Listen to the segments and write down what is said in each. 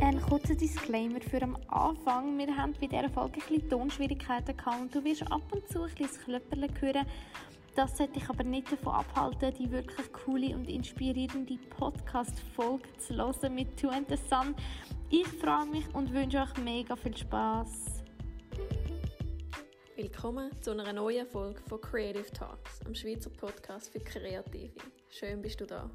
Ein kurzer Disclaimer für am Anfang. Wir haben bei dieser Folge ein bisschen Tonschwierigkeiten gehabt und du wirst ab und zu ein bisschen Klöpperle hören. Das sollte dich aber nicht davon abhalten, die wirklich coole und inspirierende Podcast-Folge zu hören mit Two and the Sun. Ich freue mich und wünsche euch mega viel Spaß. Willkommen zu einer neuen Folge von Creative Talks, am Schweizer Podcast für Kreative. Schön bist du da.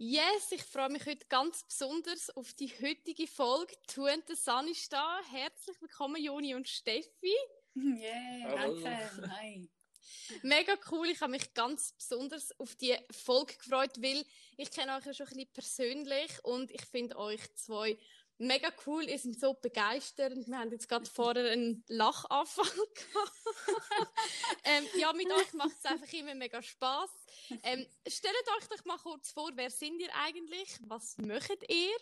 Yes, ich freue mich heute ganz besonders auf die heutige Folge. Tu and the Sun ist da. Herzlich willkommen, Joni und Steffi. Yeah, danke. Hi. Mega cool. Ich habe mich ganz besonders auf die Folge gefreut, weil ich kenne euch ja schon ein bisschen persönlich und ich finde euch zwei mega cool. Ihr seid so begeisternd. Wir haben jetzt gerade vorher einen Lachanfall gehabt. ähm, ja, mit euch macht es einfach immer mega Spaß. Ähm, stellt euch doch mal kurz vor, wer sind ihr eigentlich? Was möchtet ihr?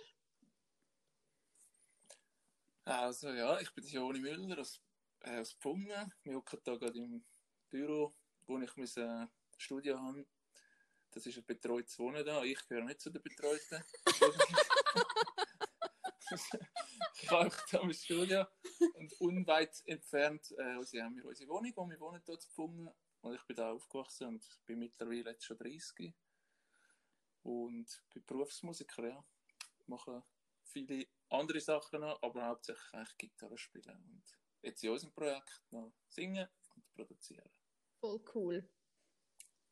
Also ja, ich bin Joni Müller aus, äh, aus Pfungen. Wir hocken hier gerade im Büro, wo ich mein äh, Studio habe. Das ist ein betreutes Wohnen da. Ich gehöre nicht zu den Betreuten. hier im Studio. Und unweit entfernt äh, also haben wir unsere Wohnung, wo wir wohnen hier zu Pfungen. Und ich bin da aufgewachsen und bin mittlerweile jetzt schon 30. Und bin Berufsmusiker, ja. Mache viele andere Sachen noch, aber hauptsächlich eigentlich Gitarre spielen. Und jetzt in unserem Projekt noch singen und produzieren. Voll cool.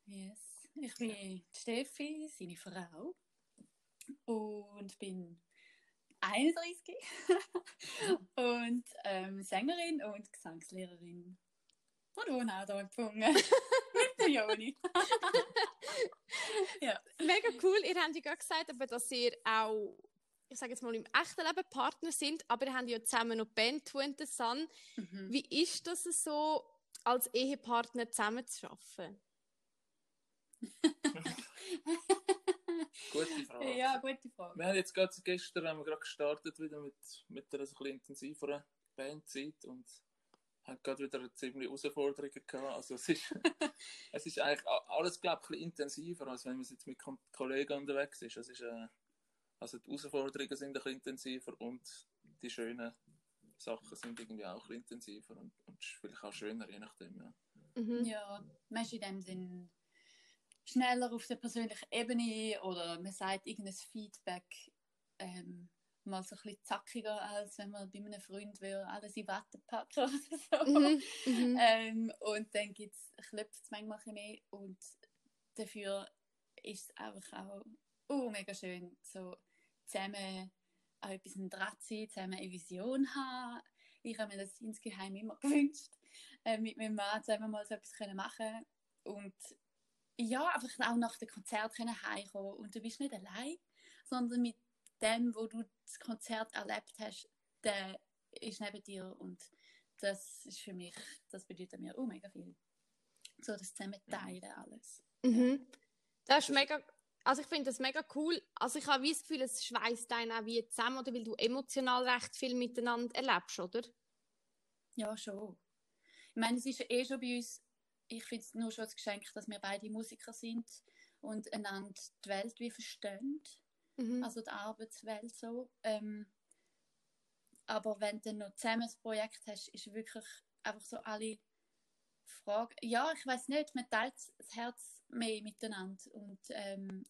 Yes. Ich bin Steffi, seine Frau. Und bin 31 und ähm, Sängerin und Gesangslehrerin. Und wohne auch hier in Pfungen. Mit der Joni. ja. Mega cool. Ihr habt ja gerade gesagt, aber dass ihr auch, ich sage jetzt mal, im echten Leben Partner sind, aber ihr habt ja zusammen noch Band Two and the Sun. Mhm. Wie ist das so, als Ehepartner zusammen zu arbeiten? Gute Frage. Ja, gute Frage. Wir haben jetzt gerade gestern haben wir gerade gestartet wieder mit, mit einer so ein intensiveren Bandzeit und haben gerade wieder eine ziemlich Herausforderungen gehabt. Also es ist, es ist eigentlich alles, glaube ich, ein bisschen intensiver, als wenn man jetzt mit Kollegen unterwegs ist. Es ist äh, also die Herausforderungen sind ein bisschen intensiver und die schönen Sachen sind irgendwie auch ein bisschen intensiver und, und vielleicht auch schöner, je nachdem. Ja, mhm. ja man ist in dem Sinn schneller auf der persönlichen Ebene oder man sagt irgendein Feedback ähm, mal so ein bisschen zackiger, als wenn man bei einem Freund will, alles in Watte packen oder so. Mhm, mhm. ähm, und dann gibt's, klopft es manchmal ein mehr und dafür ist es einfach auch oh, mega schön, so zusammen an etwas dran sein, zusammen eine Vision haben. Ich habe mir das insgeheim immer gewünscht, äh, mit meinem Mann zusammen mal so etwas machen und ja, einfach auch nach dem Konzert können heimkommen und du bist nicht allein, sondern mit dem, wo du das Konzert erlebt hast, der ist neben dir und das ist für mich, das bedeutet mir oh mega viel. So das zusammen teilen alles. Mhm. Das ist mega, also ich finde das mega cool. Also ich habe wie das Gefühl, es schweißt einen auch wie zusammen, oder weil du emotional recht viel miteinander erlebst, oder? Ja, schon. Ich meine, es ist eh schon bei uns ich finde es nur schon ein Geschenk, dass wir beide Musiker sind und einander die Welt wie verstehen. Mhm. Also die Arbeitswelt so. Ähm, aber wenn du noch zusammen ein Projekt hast, ist wirklich einfach so alle Fragen. Ja, ich weiß nicht, man teilt das Herz mehr miteinander und ähm,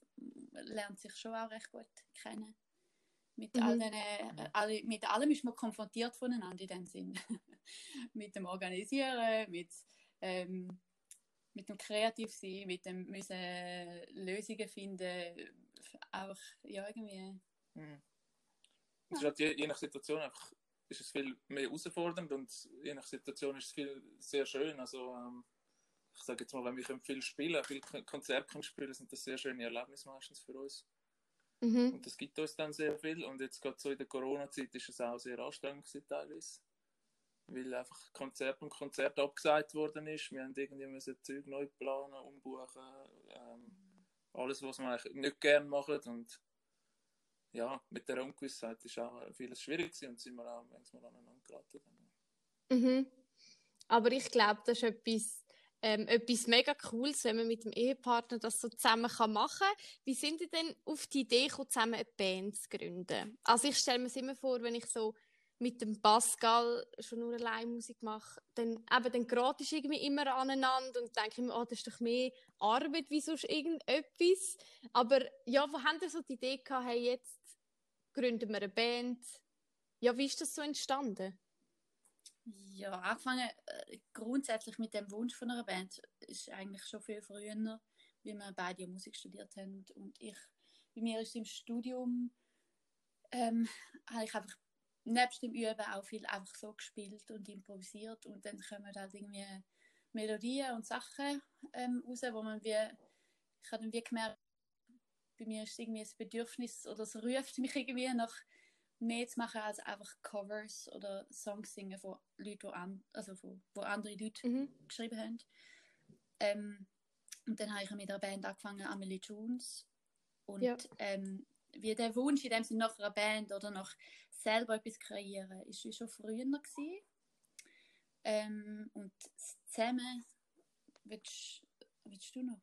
lernt sich schon auch recht gut kennen. Mit, mhm. all den, äh, alle, mit allem ist man konfrontiert voneinander in dem Sinn. mit dem Organisieren, mit ähm, mit dem kreativ sein, mit dem müssen Lösungen finden, auch ja irgendwie. Mhm. Es ist halt je, je, nach Situation einfach ist es viel mehr herausfordernd und je nach Situation ist es viel sehr schön. Also ähm, ich sage jetzt mal, wenn wir viel spielen, viel Konzerte spielen, sind das sehr schöne Erlebnisse meistens für uns. Mhm. Und das gibt uns dann sehr viel. Und jetzt gerade so in der Corona-Zeit ist es auch sehr anstrengend teilweise weil einfach Konzert und Konzert abgesagt worden ist. Wir haben irgendwie müssen Zeug neu planen, umbuchen, ähm, alles, was wir eigentlich nicht gerne machen und ja, mit der Ungewissheit ist auch vieles schwierig gewesen und sind wir auch manchmal aneinander geraten. Mhm. Aber ich glaube, das ist etwas, ähm, etwas mega Cooles, wenn man mit dem Ehepartner das so zusammen kann machen kann. Wie sind ihr denn auf die Idee gekommen, zusammen eine Band zu gründen? Also ich stelle mir es immer vor, wenn ich so mit dem Pascal schon nur allein Musik mache, dann eben dann gerate ich irgendwie immer aneinander und denke mir, oh, das ist doch mehr Arbeit wie sonst irgendetwas. Aber ja, wo haben ihr so die Idee gehabt, hey, jetzt gründen wir eine Band? Ja, wie ist das so entstanden? Ja, angefangen äh, grundsätzlich mit dem Wunsch von einer Band ist eigentlich schon viel früher, wie wir beide Musik studiert haben und ich, bei mir ist im Studium ähm, habe ich einfach nebst dem Üben auch viel einfach so gespielt und improvisiert und dann kommen halt irgendwie Melodien und Sachen ähm, raus, wo man wie, ich habe dann wie gemerkt, bei mir ist irgendwie das Bedürfnis oder es ruft mich irgendwie nach mehr zu machen als einfach Covers oder Songs singen von Leuten, die, an, also von, wo andere Leute mhm. geschrieben haben. Ähm, und dann habe ich mit der Band angefangen, Amelie Jones. Und ja. ähm, wie der Wunsch in dem Sinne nach einer Band oder nach selber etwas kreieren, ist schon früher gewesen. Ähm, und zusammen, willst, willst du noch?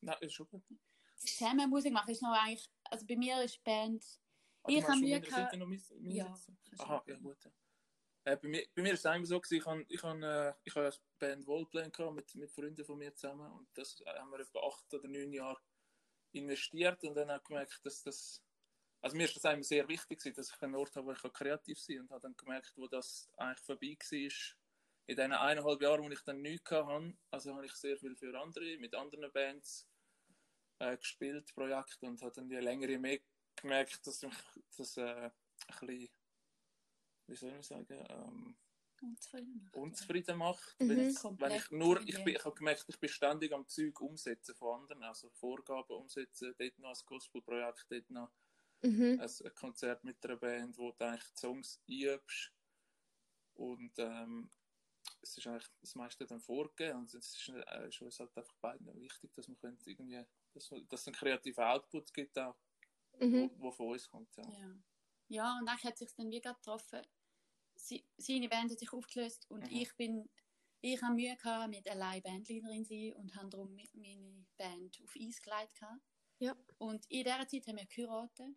Nein, ist schon gut. Zusammen Musik machen ist noch eigentlich, also bei mir ist Band Ah, ich habe Mühe gehabt. Noch mein ja, Aha, ja gut. Äh, bei, mir, bei mir ist es einmal so, gewesen, ich habe ich hab, äh, ich hab eine Band Wallplan mit, mit Freunden von mir zusammen und das haben wir etwa acht oder neun Jahre investiert und dann ich gemerkt, dass das also mir ist das einmal sehr wichtig dass ich einen Ort habe, wo ich kreativ sein kann und habe dann gemerkt, wo das eigentlich vorbei war, in diesen eineinhalb Jahren, wo ich dann nichts hatte, also habe ich sehr viel für andere, mit anderen Bands äh, gespielt, Projekte und habe dann die längere mehr gemerkt, dass mich das äh, ein bisschen, wie soll ich sagen, ähm, unzufrieden macht. Unzufrieden macht mhm. wenn, ich, wenn ich nur, ich, bin, ich habe gemerkt, ich bin ständig am Zeug umsetzen von anderen, also Vorgaben umsetzen, dort noch ein Gospelprojekt, dort noch mhm. ein, ein, Konzert mit einer Band, wo du eigentlich die Songs einübst und ähm, es ist eigentlich das meiste dann vorgegeben und es ist, äh, ist uns halt einfach beiden wichtig, dass man irgendwie, dass, dass es einen kreativen Output gibt auch mhm. wo, wo, von uns kommt. Ja, ja. ja und dann hat sich dann wieder getroffen. Sie, seine Band hat sich aufgelöst und mhm. ich bin ich habe Mühe gehabt mit allein Bandleaderin sein und habe darum meine Band auf Eis gelegt. Ja. Und in dieser Zeit haben wir geheiratet.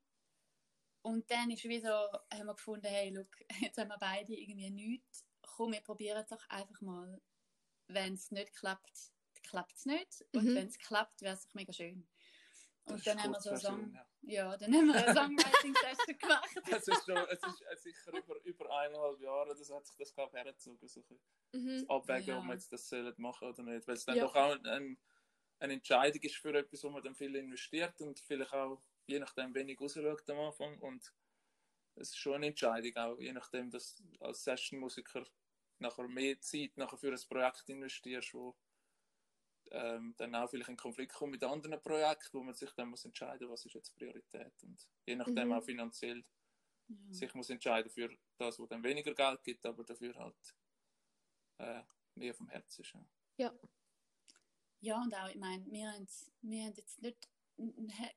Und dann ist wie so, haben wir gefunden, hey, look, jetzt haben wir beide irgendwie nichts. Komm, wir probieren es doch einfach mal. Wenn es nicht klappt, klappt es nicht. Und mhm. wenn es klappt, wäre es doch mega schön. Und dann haben wir so Song, ja. Ja. dann haben wir eine Songwriting-Session gemacht. es ist schon, es ist sicher über, über eineinhalb Jahre, das hat sich das, glaube ich, hergezogen, so mhm. abwägen, ja. ob wir jetzt das machen oder nicht. Weil es dann ja. doch auch ein, eine Entscheidung ist für etwas, wo man dann viel investiert und vielleicht auch, je nachdem, wenig rausschaut am Anfang. Und es ist schon eine Entscheidung, auch je nachdem, dass du als Session-Musiker nachher mehr Zeit nachher für ein Projekt investierst, wo ähm, dann auch vielleicht in Konflikt kommen mit anderen Projekten, wo man sich dann muss entscheiden, was ist jetzt Priorität und je nachdem mhm. auch finanziell ja. sich muss entscheiden für das, wo dann weniger Geld gibt, aber dafür halt äh, mehr vom Herzen ist. Ja. ja. Ja, und auch, ich meine, wir haben, wir haben jetzt nicht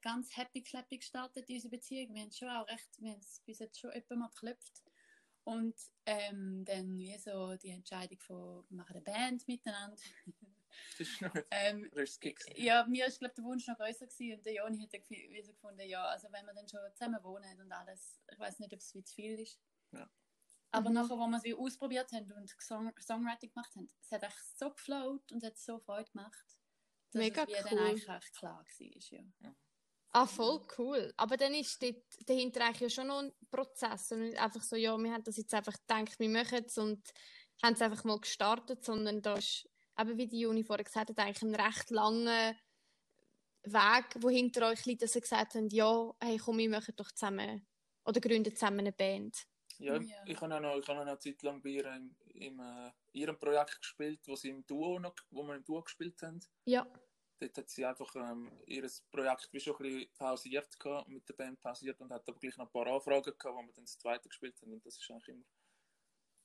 ganz happy clappy gestartet, diese Beziehung. Wir haben schon auch recht, wir haben es bis jetzt schon etwa mal geklopft. Und ähm, dann wie so die Entscheidung von, wir machen eine Band miteinander. Das ist noch ähm, Ja, mir ist glaube der Wunsch noch größer gewesen und der Joni hat wie so gefunden, ja, also wenn wir dann schon zusammen wohnen und alles, ich weiß nicht, ob es zu viel ist. Ja. Aber mhm. nachher, wo wir es ausprobiert haben und Song Songwriting gemacht haben, es hat echt so geflowt und hat so Freude gemacht, dass Mega es cool. dann eigentlich klar war. Ja. Mhm. Ah, voll cool. Aber dann ist dort, dahinter eigentlich ja schon noch ein Prozess und nicht einfach so, ja, wir haben das jetzt einfach gedacht, wir machen es und haben es einfach mal gestartet, sondern da ist eben wie die Juni vorher gesagt hat, eigentlich ein recht langer Weg, wo hinter euch liegt, dass sie gesagt haben, ja, hey, komm, wir machen doch zusammen oder gründen zusammen eine Band. Ja, ja. ich habe auch noch, ich habe noch eine Zeit lang bei ihr im, im äh, ihrem Projekt gespielt, wo sie im Duo noch, wo wir im Duo gespielt haben. Ja. Dort hat sie einfach ähm, ihr Projekt wie schon ein bisschen pausiert gehabt, mit der Band pausiert und hat aber gleich noch ein paar Anfragen gehabt, wo wir dann das zweite gespielt haben und das ist eigentlich immer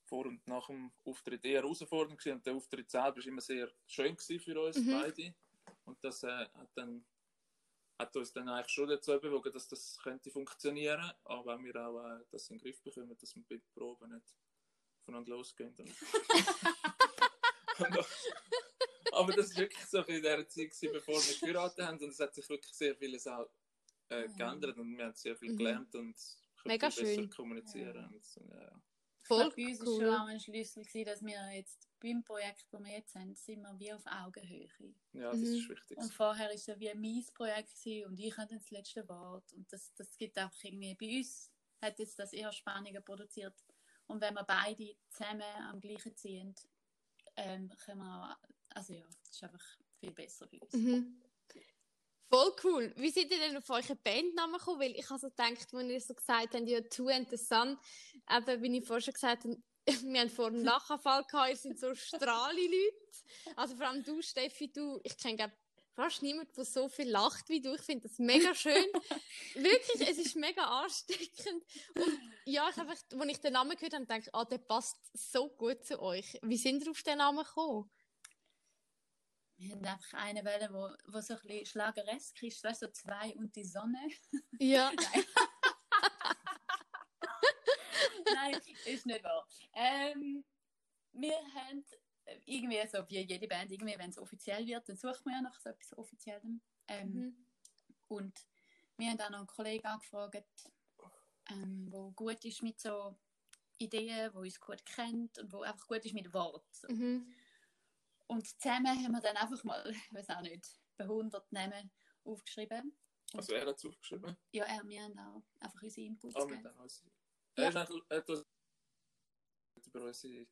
vor und nach dem Auftritt eher herausfordernd gewesen. und der Auftritt selber war immer sehr schön für uns mhm. beide und das äh, hat dann hat uns dann eigentlich schon dazu bewogen, dass das könnte funktionieren, aber wenn wir auch äh, das in den Griff bekommen, dass wir bei den Proben nicht voneinander losgehen. Und, und, Aber das war wirklich so in der Zeit, gewesen, bevor wir geheiratet haben. Und es hat sich wirklich sehr vieles auch äh, geändert. Und wir haben sehr viel Mhm. gelernt und können Mega viel besser schön. kommunizieren. Und, so, ja, Voll bei uns war cool. schon auch ein Schlüssel, gewesen, dass wir jetzt beim Projekt, das wir jetzt haben, sind wir wie auf Augenhöhe. ja, das Mhm. ist wichtig. Und vorher war es ja wie ein mein Projekt gewesen und ich hatte das letzte Wort. Und das, das gibt einfach irgendwie, bei uns hat jetzt das eher Spannungen produziert. Und wenn wir beide zusammen am gleichen ziehen, ähm, können wir, also ja, das ist einfach viel besser für uns. Mhm. Voll cool. Wie seid ihr denn auf euren Bandnamen gekommen? Weil ich habe so gedacht, als ihr so gesagt habt, ja, Two and the Sun, eben, wie ich vorher schon gesagt habe, wir haben vorhin einen Lachanfall gehabt, ihr sind so Strahli-Leute. Also vor allem du, Steffi, du, ich kenne fast niemanden, der so viel lacht wie du. Ich finde das mega schön. Wirklich, es ist mega ansteckend. Und ja, ich einfach, als ich den Namen gehört habe, dachte ich, ah, der passt so gut zu euch. Wie sind ihr auf den Namen gekommen? Wir haben einfach eine Welle, wo, wo so ein bisschen schlageresk ist, weißt du, so zwei und die Sonne. Ja. Nein, ist nicht wahr. Ähm, wir haben irgendwie, so wie jede Band, irgendwie, wenn es offiziell wird, dann sucht man ja nach so etwas Offiziellem. Ähm, Mhm. Und wir haben auch noch einen Kollegen angefragt, ähm, der gut ist mit so Ideen, der uns gut kennt und der einfach gut ist mit Worten. So. Mhm. Und zusammen haben wir dann einfach mal, ich weiß auch nicht, bei 100 Namen aufgeschrieben. Also er hat es aufgeschrieben. Ja, er, wir haben auch einfach unsere Inputs Ah, mit gegeben. also. Ja. Er ist eigentlich etwas über unsere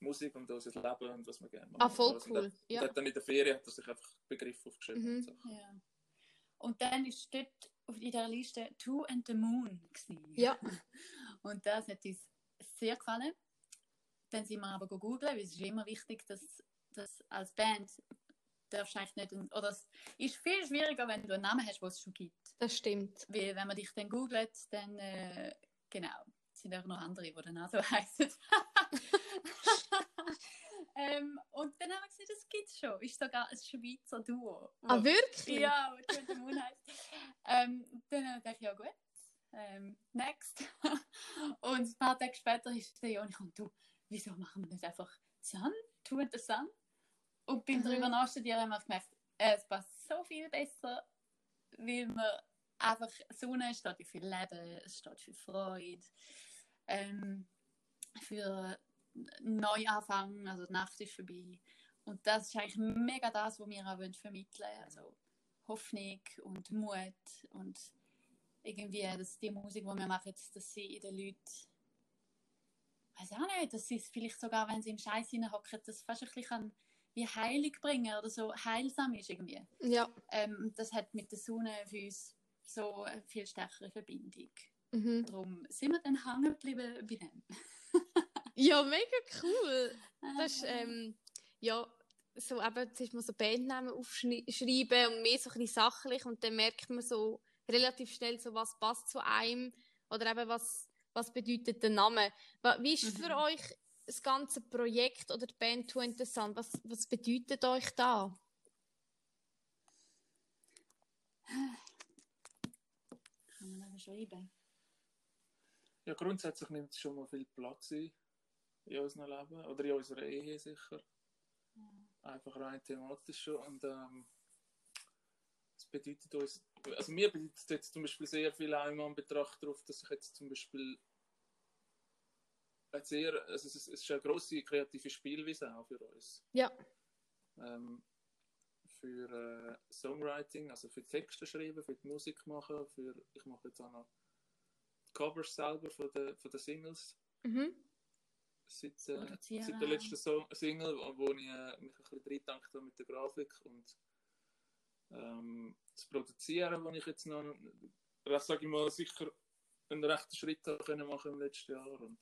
Musik und unser Leben und was wir gerne machen. Ah, voll Also, cool. Und Ja. hat dann in der Ferien hat er sich einfach Begriffe aufgeschrieben. Mhm. Und so. Ja. Und dann ist dort auf in der Liste Two and the Moon. Gewesen. Ja. Und das hat uns sehr gefallen. Dann sind wir aber googeln, weil es ist immer wichtig, dass, dass als Band darfst du eigentlich nicht, oder es ist viel schwieriger, wenn du einen Namen hast, den es schon gibt. Das stimmt. Weil wenn man dich dann googelt, dann, äh, genau, sind auch noch andere, die dann auch so heißen. ähm, und dann haben wir gesehen, das gibt es schon. Ist sogar ein Schweizer Duo. Ah, wirklich? ja, Two the Moon heisst. Ähm, dann dachte ich, ja gut, ähm, next. und ein paar Tage später ist der Joni und du, wieso machen wir nicht einfach Sun, and the Sun? Und beim Mhm. drüber nachstudieren haben wir gemerkt, es passt so viel besser, weil man einfach Sonne steht für Leben, es steht für Freude, ähm, für Neuanfang, also die Nacht ist vorbei. Und das ist eigentlich mega das, was wir auch vermitteln wollen. Also Hoffnung und Mut und irgendwie, dass die Musik, die wir machen, dass sie in den Leuten, weiß auch nicht, dass sie es vielleicht sogar, wenn sie im Scheiß hineinhocken, das fast ein bisschen wie Heilig bringen oder so heilsam ist irgendwie. Ja. Ähm, das hat mit der Sonne für uns so eine viel stärkere Verbindung. Mhm. Darum sind wir dann hängen geblieben bei dem. Ja, mega cool. Das ist, ähm, ja, so eben, zuerst mal so Bandnamen aufschreiben und mehr so ein bisschen sachlich und dann merkt man so relativ schnell so, was passt zu einem oder eben was, was bedeutet der Name. Wie ist für Mhm. euch das ganze Projekt oder die Band Too Interessant? Was, was bedeutet euch da? Kann man das beschreiben? Ja, grundsätzlich nimmt es schon mal viel Platz ein in unserem Leben oder in unserer Ehe sicher. Einfach rein thematisch schon. Und ähm, es bedeutet uns, also mir bedeutet es jetzt zum Beispiel sehr viel immer in Betracht darauf, dass ich jetzt zum Beispiel ein sehr, also es ist, es ist eine grosse kreative Spielweise auch für uns. Ja. Ähm, für äh, Songwriting, also für Texte schreiben, für die Musik machen, für, ich mache jetzt auch noch Covers selber von den, von den Singles Mhm. seit, äh, seit der letzten so Single, wo, ich äh, mich ein bisschen reingedankt habe mit der Grafik und ähm, das Produzieren, wo ich jetzt noch, sage ich mal, sicher einen rechten Schritt machen im letzten Jahr und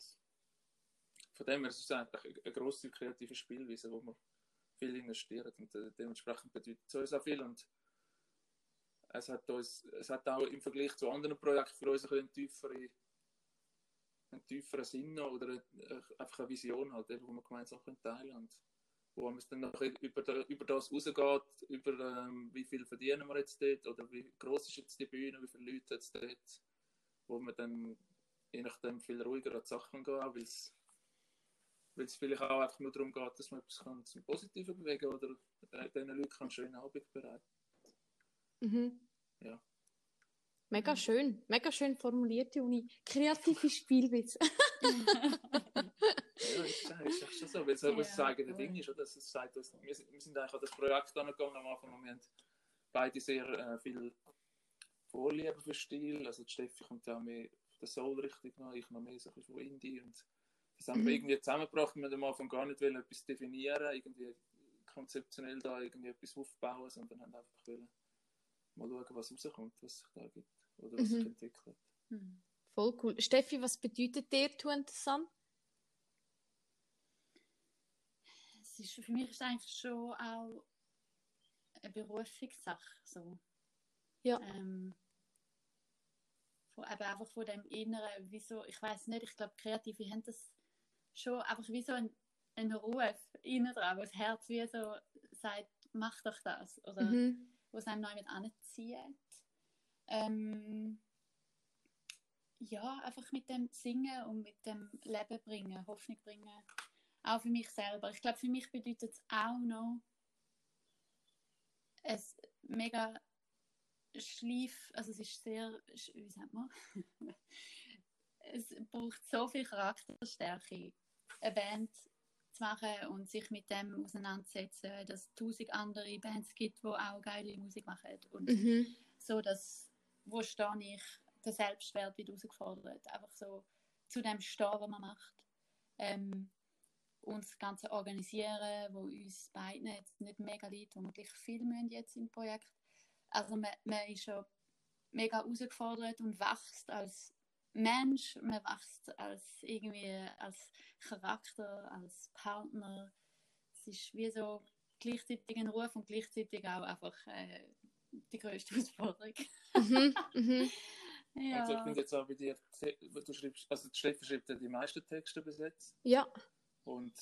von dem her ist es einfach eine, grosse kreative Spielweise, wo wir viel investieren und äh, dementsprechend bedeutet es uns auch viel und es hat uns, es hat auch im Vergleich zu anderen Projekten für uns ein tiefere einen tieferen Sinn oder eine, einfach eine Vision halt, eben, wir gemeinsam können teilen und wo es dann noch über, über das rausgeht, über ähm, wie viel verdienen wir jetzt dort oder wie groß ist jetzt die Bühne, wie viele Leute jetzt dort, wo wir dann je nachdem viel ruhiger an die Sachen gehen, weil es weil es vielleicht auch einfach nur darum geht, dass man etwas kann zum Positiven bewegen oder äh, diesen Leuten einen schönen Abend bereiten. Mhm. Ja. Mega schön, mega schön formuliert, Juni. Kreative Spielwitze. Ja, ist, ist echt schon so, weil es ja, das eigene Ding ist. Oder? Das sagt wir, sind, wir sind eigentlich an das Projekt angegangen am Anfang und wir haben beide sehr äh, viel Vorliebe für Stil. Also die Steffi kommt ja auch mehr von der Soul-Richtung ich noch mehr so ein bisschen von Indie. Und das haben wir Mhm. irgendwie zusammengebracht. Wir haben am Anfang gar nicht wollen, etwas definieren, irgendwie konzeptionell da irgendwie etwas aufbauen, sondern haben einfach wollen, mal schauen, was rauskommt, was sich da gibt oder was sich Mhm. entwickelt. Hm. Voll cool. Steffi, was bedeutet dir the Sun? Es ist, für mich ist es eigentlich schon auch eine Berufungssache. So. Ja. Ähm, von, eben einfach von dem Inneren, wieso, ich weiß nicht, ich glaube, Kreative haben das schon einfach wie so ein, ein Ruf innen dran, wo das Herz wie so sagt, mach doch das. Oder Mhm. wo es einem neu mit anzieht. Ähm, ja, einfach mit dem Singen und mit dem Leben bringen, Hoffnung bringen. Auch für mich selber. Ich glaube, für mich bedeutet es auch noch es mega schlief, also es ist sehr, wie sagt man? es braucht so viel Charakterstärke, eine Band zu machen und sich mit dem auseinandersetzen, dass es tausend andere Bands gibt, die auch geile Musik machen und Mhm. so, dass, wo stehe ich, der Selbstwert wird herausgefordert, einfach so zu dem stehen, was man macht. Ähm, und das Ganze organisieren, wo uns beiden jetzt nicht mega liegt, wo wir gleich viel müssen jetzt im Projekt. Also man, man ist schon mega herausgefordert und wächst als Mensch, man wächst als irgendwie als Charakter, als Partner. Es ist wie so gleichzeitig ein Ruf und gleichzeitig auch einfach äh, die größte Herausforderung. Mhm. Mhm. Ja. Also ich finde jetzt auch bei dir, du schreibst, also die Steffi schreibt ja die meisten Texte bis jetzt. Ja. Und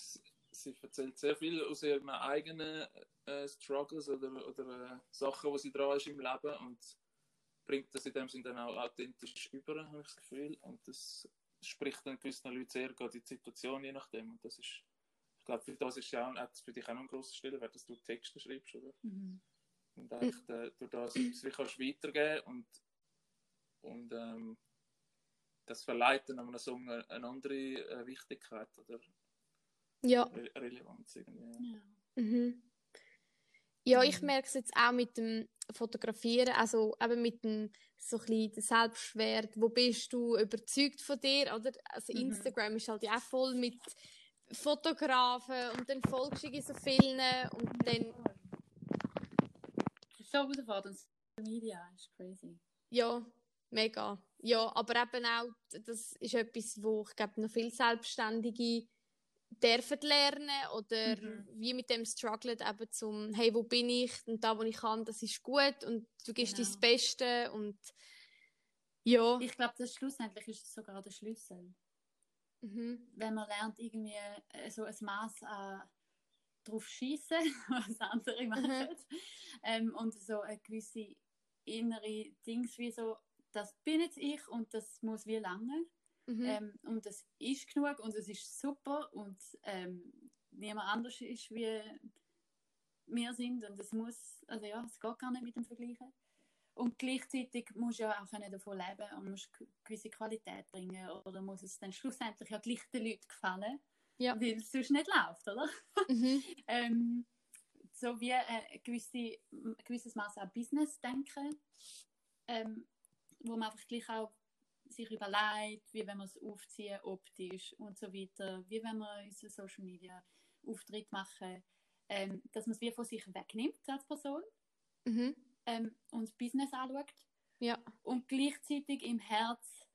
sie erzählt sehr viel aus ihren eigenen äh, Struggles oder, oder äh, Sachen, die sie dran ist im Leben und bringt das in dem Sinne dann auch authentisch über, habe ich das Gefühl. Und das spricht dann gewissen Leuten sehr gerade in die Situation, je nachdem. Und das ist, ich glaube, für das ist ja auch, hat für dich auch noch ein grosser Stellenwert, dass du Texte schreibst, oder? Mhm. Und eigentlich äh, durch das etwas wie kannst weitergeben und, und ähm, das verleiht dann einem Song eine, eine andere äh, Wichtigkeit oder Ja. Re Relevanz irgendwie. Ja. Mhm. Ja, ich Mhm. merke es jetzt auch mit dem Fotografieren, also eben mit dem so ein Selbstwert. Wo bist du überzeugt von dir? Oder? Also Mhm. Instagram ist halt ja auch voll mit Fotografen und dann folgst du so vielen und dann, Es ist so herausfordernd. Social Media ist crazy. ja, mega. Ja, aber eben auch, das ist etwas, wo ich glaube, noch viel Selbstständige dürfen lernen oder Mhm. wie mit dem strugglen eben zum, hey, wo bin ich und da, wo ich kann, das ist gut und du gibst Genau. dein Beste und ja. Ich glaube, das schlussendlich ist es sogar der Schlüssel. Mhm. Wenn man lernt, irgendwie äh, so ein Maß an drauf schießen, was andere machen. Ähm, und so eine gewisse innere Dings wie so, das bin jetzt ich und das muss wie lange. Mhm. Ähm, und das ist genug und es ist super und ähm, niemand anders ist wie wir sind und es muss, also ja, es geht gar nicht mit dem Vergleichen. Und gleichzeitig musst du ja auch davon leben und musst ge- gewisse Qualität bringen oder muss es dann schlussendlich ja gleich den Leuten gefallen, Ja. weil es sonst nicht läuft, oder? Mhm. ähm, so wie äh, ein gewisse, ein gewisses Maß an Business denken, ähm, wo man einfach gleich auch sich überlegt, wie wenn wir es aufziehen, optisch und so weiter, wie wenn wir unseren Social Media Auftritt machen, ähm, dass man es wie von sich wegnimmt als Person Mhm. ähm, und das Business anschaut Ja. und gleichzeitig im Herz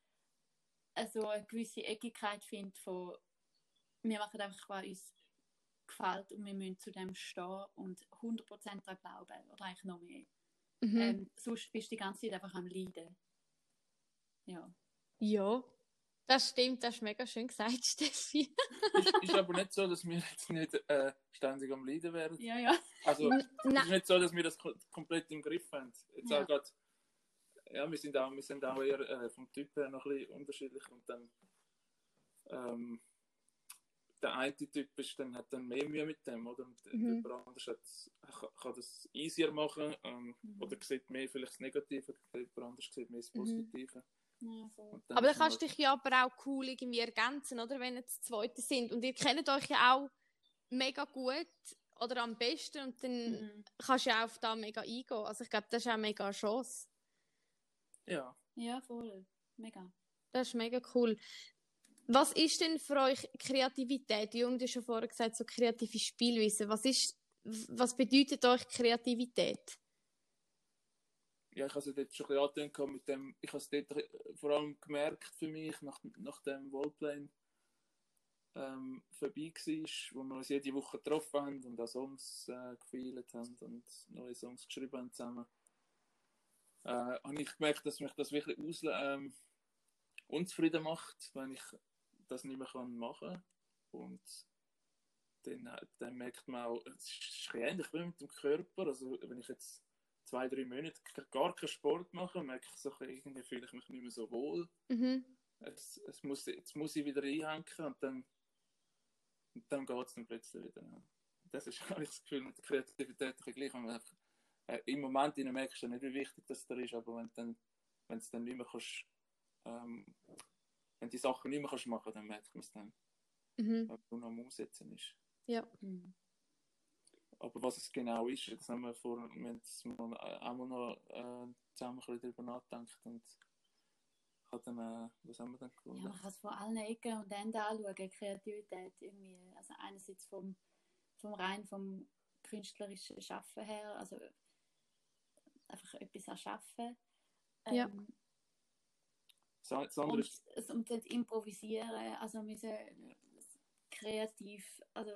also eine gewisse Eckigkeit findet von wir machen einfach, was uns gefällt und wir müssen zu dem stehen und 100% daran glauben oder eigentlich noch mehr. Mhm. Ähm, sonst bist du die ganze Zeit einfach am Leiden. Ja. Ja. Das stimmt, das ist mega schön gesagt, Steffi. ist, ist aber nicht so, dass wir jetzt nicht äh, ständig am Leiden wären. Ja, ja. Also, es ist nicht so, dass wir das ko- komplett im Griff haben. Jetzt Ja. auch grad, ja, wir sind auch, wir sind auch eher äh, vom Typ her noch ein bisschen unterschiedlich und dann ähm, der eine Typ ist, dann hat dann mehr Mühe mit dem, oder? Und Mhm. jemand anderes hat, kann, kann das easier machen, ähm, Mhm. oder sieht mehr vielleicht das Negative, jemand anderes sieht mehr das Mhm. Ja, dann Aber dann kannst du dich ja aber auch cool irgendwie ergänzen, oder? Wenn ihr zu zweite sind. Und ihr kennt euch ja auch mega gut oder am besten und dann Mhm. kannst du ja auch auf da mega eingehen. Also ich glaube, das ist auch mega eine Chance. Ja, Ja, voll. Mega. Das ist mega cool. Was ist denn für euch Kreativität? Die Jung hat schon vorher gesagt, so kreative Spielweise. Was ist, was bedeutet euch Kreativität? Ja, ich habe es dort schon ein bisschen angetönt mit dem, ich habe es dort äh, vor allem gemerkt für mich, nach, nach dem Wallplane ähm, vorbei war, wo wir uns jede Woche getroffen haben und auch Songs äh, gefeilt haben und neue Songs geschrieben haben zusammen, äh, habe ich gemerkt, dass mich das wirklich aus, ähm, unzufrieden macht, wenn ich das nicht mehr kann machen kann. Und dann, äh, dann merkt man auch, es ist ähnlich wie mit dem Körper. Also wenn ich jetzt zwei, drei Monate gar keinen Sport mache, merke ich so, irgendwie fühle ich mich nicht mehr so wohl. Mhm. Es, es muss, jetzt muss ich wieder einhängen und dann, und dann geht es dann plötzlich wieder. Das ist eigentlich das Gefühl mit der Kreativität gleich. einfach, äh, Im Moment innen merkst du nicht, wie wichtig das da ist, aber wenn du dann, wenn es dann nicht mehr kannst, ähm, wenn die Sachen nicht mehr kannst machen, dann merkt man es dann, Mhm. wenn du noch am Umsetzen ist. Ja. Mhm. Aber was es genau ist, das haben wir vor, wir haben es mal auch mal noch äh, zusammen ein bisschen darüber nachgedacht und hat dann, äh, was haben wir dann Ja, gefunden? man kann es von allen Ecken und Enden anschauen, Kreativität irgendwie. Also einerseits vom, vom rein vom künstlerischen Schaffen her, also einfach etwas erschaffen. Ja. Ähm, Das das andere und, und dann improvisieren, also müssen kreativ, also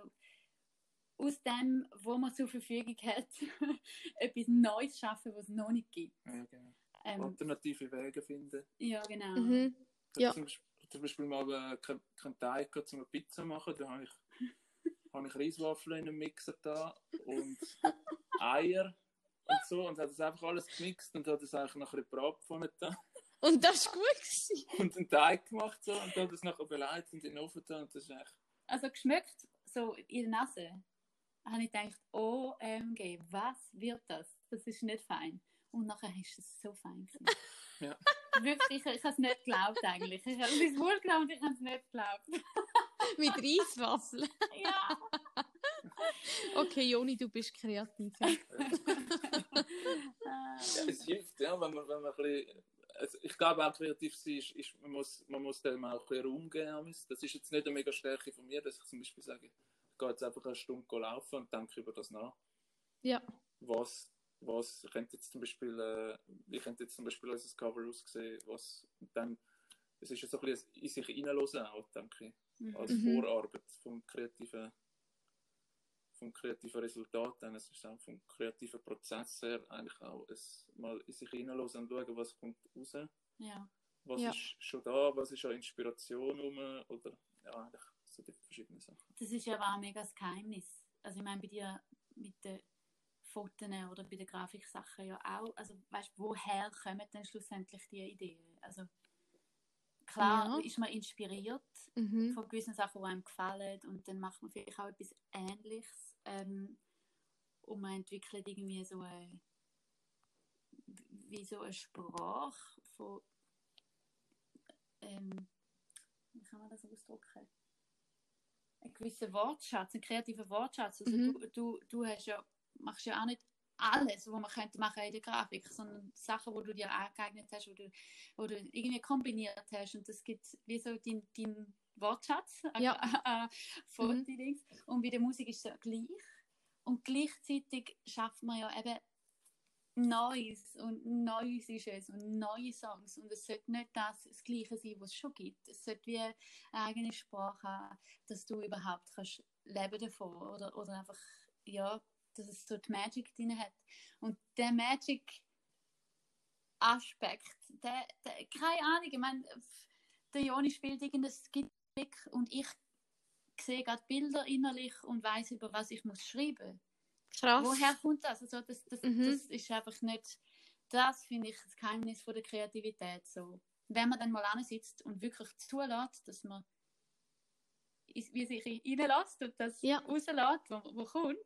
aus dem, was man zur Verfügung hat, etwas Neues schaffen, was es noch nicht gibt. ja, genau. Ähm, alternative Wege finden. ja, genau. Mhm. Ich Ja. habe Zum, Beispiel- zum Beispiel mal äh, keinen kein Teig um eine Pizza zu machen. Da habe ich, habe ich Reiswaffeln in einem Mixer da und Eier und so und habe das einfach alles gemixt und habe das eigentlich nachher in die Bratpfanne da Und das war gut. Gewesen. und einen Teig gemacht so, und habe das nachher beleidigt und in den Ofen da und das ist echt Also geschmeckt, so in der Nase, habe ich gedacht, OMG, was wird das? Das ist nicht fein. Und nachher ist es so fein gewesen. Ja. Wirklich, ich, ich habe es nicht geglaubt eigentlich. Ich habe es wohl geglaubt und ich habe es nicht geglaubt. Mit Reiswaffeln. ja. Okay, Joni, du bist kreativ. Ja, es hilft, ja, wenn man, wenn man ein bisschen, also ich glaube auch kreativ sein ist, ist man, muss, man muss dem auch ein bisschen Raum geben. Das ist jetzt nicht eine mega Stärke von mir, dass ich zum Beispiel sage, gehe jetzt einfach eine Stunde laufen und denke über das nach. Ja. Was, was könnte jetzt zum Beispiel, äh, wie könnte jetzt zum Beispiel unser Cover aussehen, was, dann, es ist ja so ein bisschen in sich hineinlösen auch, denke ich, als Mhm. Vorarbeit vom kreativen vom kreativen Resultat, dann es ist auch vom kreativen Prozess her eigentlich auch es mal in sich hineinlassen und schauen, was kommt raus, ja. was Ja. ist schon da, was ist an Inspiration rum, oder ja, eigentlich so die verschiedenen Sachen. Das ist ja aber auch mega das Geheimnis. Also ich meine, bei dir mit den Fotos oder bei den Grafiksachen ja auch. Also weißt du, woher kommen denn schlussendlich die Ideen? Also klar Ja. ist man inspiriert Mhm. von gewissen Sachen, die einem gefallen und dann macht man vielleicht auch etwas Ähnliches ähm, und man entwickelt irgendwie so eine wie so eine Sprache von ähm, wie kann man das ausdrücken? Ein gewisser Wortschatz, ein kreativer Wortschatz. Also Mhm. du, du, du hast ja, machst ja auch nicht alles, was man könnte machen in der Grafik, sondern Sachen, wo du dir angeeignet hast, wo du, wo du irgendwie kombiniert hast und das gibt wie so dein, dein Wortschatz Ja. äh, von Mhm. die Dings. Und bei der Musik ist es ja gleich. Und gleichzeitig schafft man ja eben Neues und Neues ist es und neue Songs und es sollte nicht das, das Gleiche sein, was es schon gibt. Es sollte wie eine eigene Sprache haben, dass du überhaupt kannst leben davon oder, oder einfach, ja, dass es so die Magic drin hat. Und der Magic Aspekt, der, der, keine Ahnung, ich meine, der Joni spielt Gimmick und ich sehe gerade Bilder innerlich und weiß über was ich muss schreiben. Krass. Woher kommt das? Also das, das, Mhm. das ist einfach nicht, das finde ich das Geheimnis von der Kreativität. So. Wenn man dann mal sitzt und wirklich zulässt, dass man wie sich reinlässt und das Ja. rauslässt, wo, wo kommt,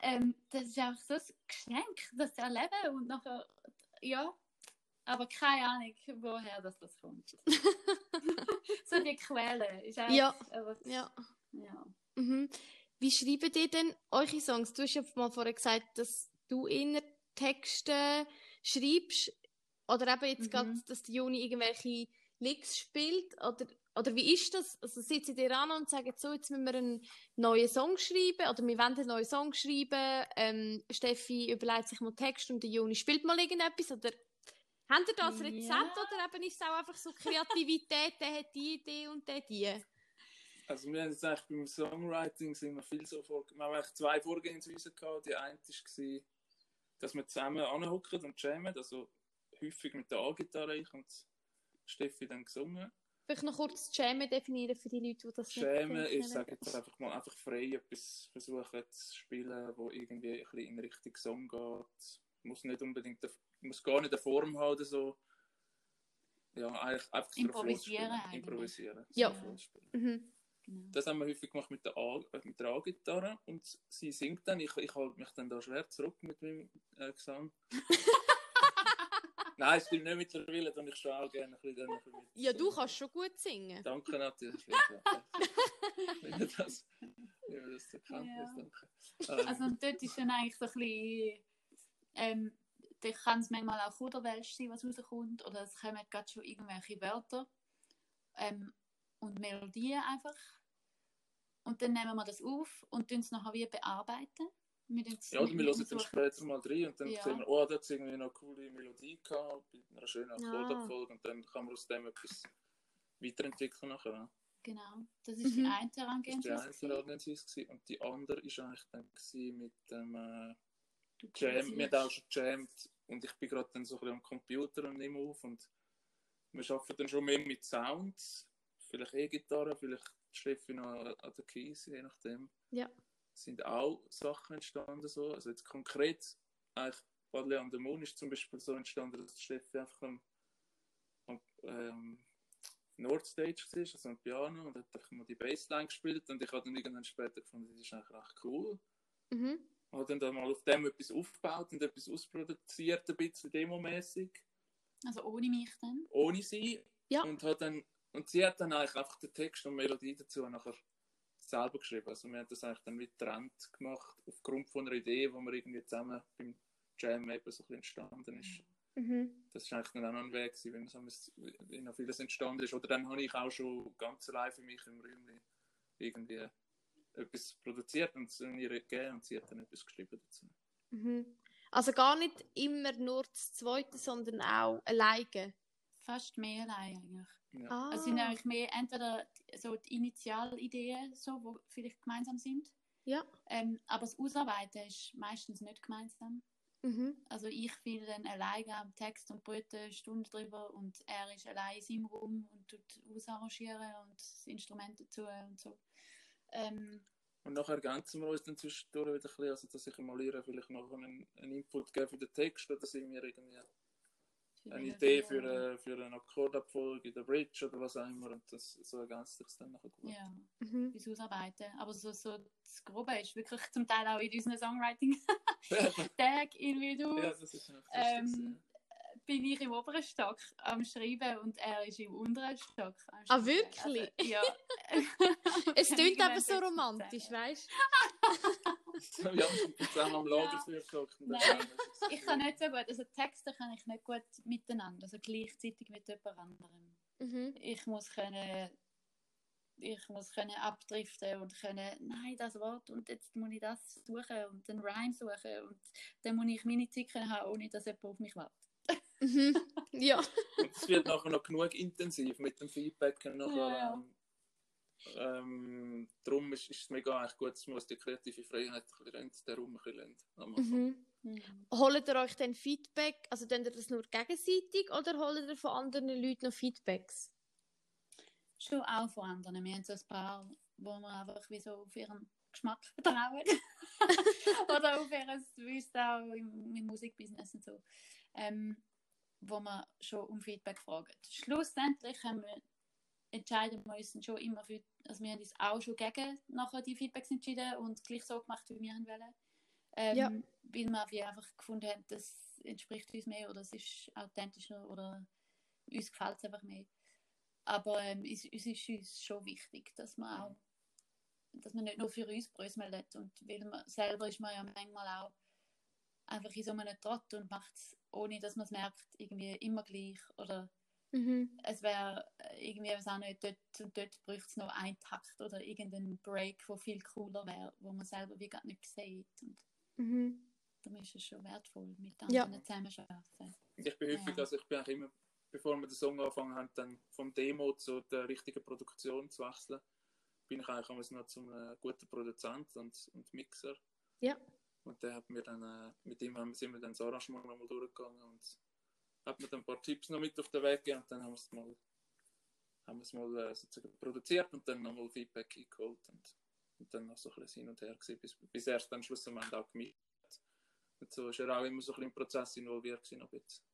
ähm, das ist einfach so ein Geschenk, das zu erleben und nachher, ja, aber keine Ahnung, woher das, das kommt. so die Quelle ist einfach, Ja. aber, Ja. ja. Mhm. Wie schreibt ihr denn eure Songs? Du hast ja mal vorher gesagt, dass du eher Texte schreibst. Oder eben jetzt Mhm. gerade, dass die Juni irgendwelche Licks spielt. Oder, oder wie ist das? Also sitzen ihr an und sagen, so, jetzt müssen wir einen neuen Song schreiben. Oder wir wollen einen neuen Song schreiben. Ähm, Steffi überlegt sich mal Text und die Juni spielt mal irgendetwas. Oder habt ihr da ein Rezept? Ja. Oder eben ist es auch einfach so Kreativität, der hat die Idee und der die? Also wir haben jetzt eigentlich beim Songwriting sind wir viel so vor... Wir haben eigentlich zwei Vorgehensweisen gehabt. Die eine war, dass wir zusammen anhocken und jammen. Also häufig mit der A-Gitarre, ich und Steffi dann gesungen. Vielleicht noch kurz Jammen definieren für die Leute, die das Jammen nicht ist, sage jetzt einfach mal, einfach frei etwas versuchen zu spielen, wo irgendwie ein bisschen in Richtung Song geht. Muss nicht unbedingt, muss gar nicht eine Form haben oder so. Ja, eigentlich einfach Improvisieren eigentlich. Improvisieren. Ja. Mhm. Genau. Das haben wir häufig gemacht mit der A- äh, mit der A-Gitarre und sie singt dann. Ich, ich halte mich dann da schwer zurück mit meinem äh, Gesang. Nein, es stimmt nicht mittlerweile, dann ich schon auch gerne ein bisschen, dann ein bisschen mit. Ja, du kannst schon gut singen. Danke natürlich. Ja. Wenn ihr das, wenn ihr das zur Kenntnis Ja. danke. Ähm, Also und dort ist dann eigentlich so ein bisschen, ähm, da kann es manchmal auch Kuderwelsch sein, was rauskommt, oder es kommen gerade schon irgendwelche Wörter ähm, und Melodien einfach. Und dann nehmen wir das auf und tun es nachher wie bearbeiten. Wir ja, oder wir mit- hören dann später mal rein und dann Ja. sehen wir, oh, da hat es irgendwie noch eine coole Melodie gehabt, mit einer schönen Ah. Akkordabfolge und dann kann man aus dem etwas weiterentwickeln nachher. Genau, das ist die Mhm. eine Das war die Herangehensweise. eine. Herangehensweise und die andere war eigentlich dann mit dem äh, Jam. Wir haben auch schon gejammt und ich bin gerade dann so ein bisschen am Computer und nehme auf und wir arbeiten dann schon mehr mit Sounds, vielleicht E-Gitarre, vielleicht Steffi noch an der Keys, je nachdem. Ja. sind auch Sachen entstanden so. Also jetzt konkret, eigentlich Badle an der Moon ist zum Beispiel so entstanden, dass Steffi einfach am, am ähm, Nordstage war, also am Piano und hat einfach mal die Bassline gespielt und ich habe dann irgendwann später gefunden, das ist eigentlich recht cool. Mhm. Habe dann, dann mal auf dem etwas aufgebaut und etwas ausproduziert, ein bisschen demomäßig, Also ohne mich dann. ohne sie. Ja. Und, hat dann, und sie hat dann eigentlich einfach den Text und Melodie dazu nachher selber geschrieben. Also wir haben das eigentlich dann mit Trend gemacht, aufgrund von einer Idee, die wir irgendwie zusammen beim Jam eben so ein bisschen entstanden ist. Mhm. Das war eigentlich dann auch noch ein Weg, gewesen, wenn so wie noch vieles entstanden ist. Oder dann habe ich auch schon ganz allein für mich im Räumchen irgendwie etwas produziert und es ihr gegeben und sie hat dann etwas geschrieben dazu. Mhm. Also gar nicht immer nur das Zweite, sondern auch alleine. Fast mehr allein eigentlich. Ja. Ah. Also sind eigentlich mehr entweder so die Initialideen, so, wo vielleicht gemeinsam sind. Ja. Ähm, aber das Ausarbeiten ist meistens nicht gemeinsam. Mhm. Also ich bin dann alleine am Text und brüte eine Stunde drüber und er ist allein in seinem Raum und tut ausarrangieren und das Instrument dazu und so. Ähm, Und nachher ergänzen wir uns dann zwischendurch wieder ein bisschen, also dass ich mal ihr vielleicht noch einen, einen Input gebe für den Text oder sie mir irgendwie eine Idee für, eine, für eine Akkordabfolge in der Bridge oder was auch immer und das, so ergänzt sich dann nachher gut. Ja, Mhm. bis Ausarbeiten. Aber so, so das Grobe ist wirklich zum Teil auch in unseren Songwriting Tag irgendwie du. ja, das ist Ähm, bin ich im oberen Stock am Schreiben und er ist im unteren Stock am Ah, Schreiben. wirklich? Also, ja. Es tönt Irgendwann eben so romantisch, weißt so, ja, zusammen am gehockt und dann- Nein. Ich kann nicht so gut, also Texte kann ich nicht gut miteinander, also gleichzeitig mit jemand anderem. Mhm. Ich muss können, ich muss können abdriften und können, nein, das Wort und jetzt muss ich das suchen und den Rhyme suchen und dann muss ich meine Zeit können haben, ohne dass jemand auf mich wartet. Mhm. Ja. Und es wird nachher noch genug intensiv mit dem Feedback. und Nachher, Ja, ja. ähm, ähm, darum ist, ist es mega eigentlich gut, dass man die kreative Freiheit ein bisschen rennt, den Raum ein bisschen Anfang. Mhm. Mhm. Holt ihr euch dann Feedback, also tut ihr das nur gegenseitig oder holt ihr von anderen Leuten noch Feedbacks? Schon auch von anderen. Wir haben so ein paar, wo wir einfach wie so auf ihren Geschmack vertrauen. Oder auf ihr Wissen auch im, im Musikbusiness und so. Ähm, wo wir schon um Feedback fragen. Schlussendlich haben wir entscheiden wir uns schon immer für, also wir haben uns auch schon gegen nachher die Feedbacks entschieden und gleich so gemacht, wie wir haben wollen. Ähm, Ja. Weil wir einfach gefunden haben, das entspricht uns mehr oder es ist authentischer oder uns gefällt es einfach mehr. Aber ähm, es, es ist uns schon wichtig, dass man auch, dass man nicht nur für uns bröseln und weil man selber ist man ja manchmal auch einfach in so einem Trott und macht es, ohne dass man es merkt, irgendwie immer gleich oder Mhm. es wäre äh, irgendwie, weiß auch nicht, dort und dort bräuchte es noch einen Takt oder irgendeinen Break, der viel cooler wäre, wo man selber wie gar nicht sieht. Und Mhm. darum ist es schon wertvoll, mit Ja. anderen zusammenzuarbeiten. Ich bin häufig, Ja. also ich bin eigentlich immer, bevor wir den Song angefangen haben, dann vom Demo zu der richtigen Produktion zu wechseln, bin ich eigentlich immer noch zum äh, guten Produzent und, und Mixer. Ja. Und der hat mir dann, äh, mit ihm haben, sind wir dann das Arrangement nochmal durchgegangen und hat mir dann ein paar Tipps noch mit auf den Weg gegeben und dann haben wir es mal, haben wir es mal äh, sozusagen produziert und dann nochmal Feedback eingeholt und, und dann noch so ein bisschen hin und her gewesen, bis, bis er es dann schlussendlich auch gemischt hat. Und so ist er auch immer so ein bisschen im Prozess involviert gewesen, noch ein bisschen.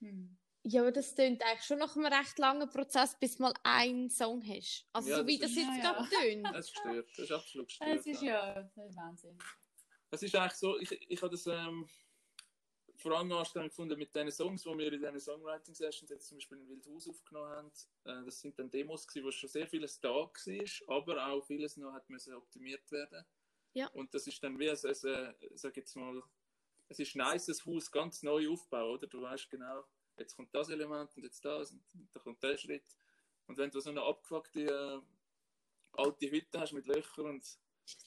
Hm. Ja, aber das klingt eigentlich schon nach einem recht langen Prozess, bis du mal einen Song hast. Also Ja, so wie das das ist- jetzt Ja, ja. gerade tönt. Das ist gestört, das ist absolut gestört. Es ist ja das ist Wahnsinn. Es ist eigentlich so, ich, ich habe das ähm, vor allem anstrengend gefunden mit den Songs, die wir in diesen Songwriting-Sessions jetzt zum Beispiel in Wildhaus aufgenommen haben. Äh, das sind dann Demos gewesen, wo schon sehr vieles da war, aber auch vieles noch hat müssen optimiert werden. Ja. Und das ist dann wie ein sag jetzt mal, es ist nice, das Haus ganz neu aufbauen, oder? Du weißt genau, jetzt kommt das Element und jetzt das und dann kommt der Schritt. Und wenn du so eine abgefuckte äh, alte Hütte hast mit Löchern und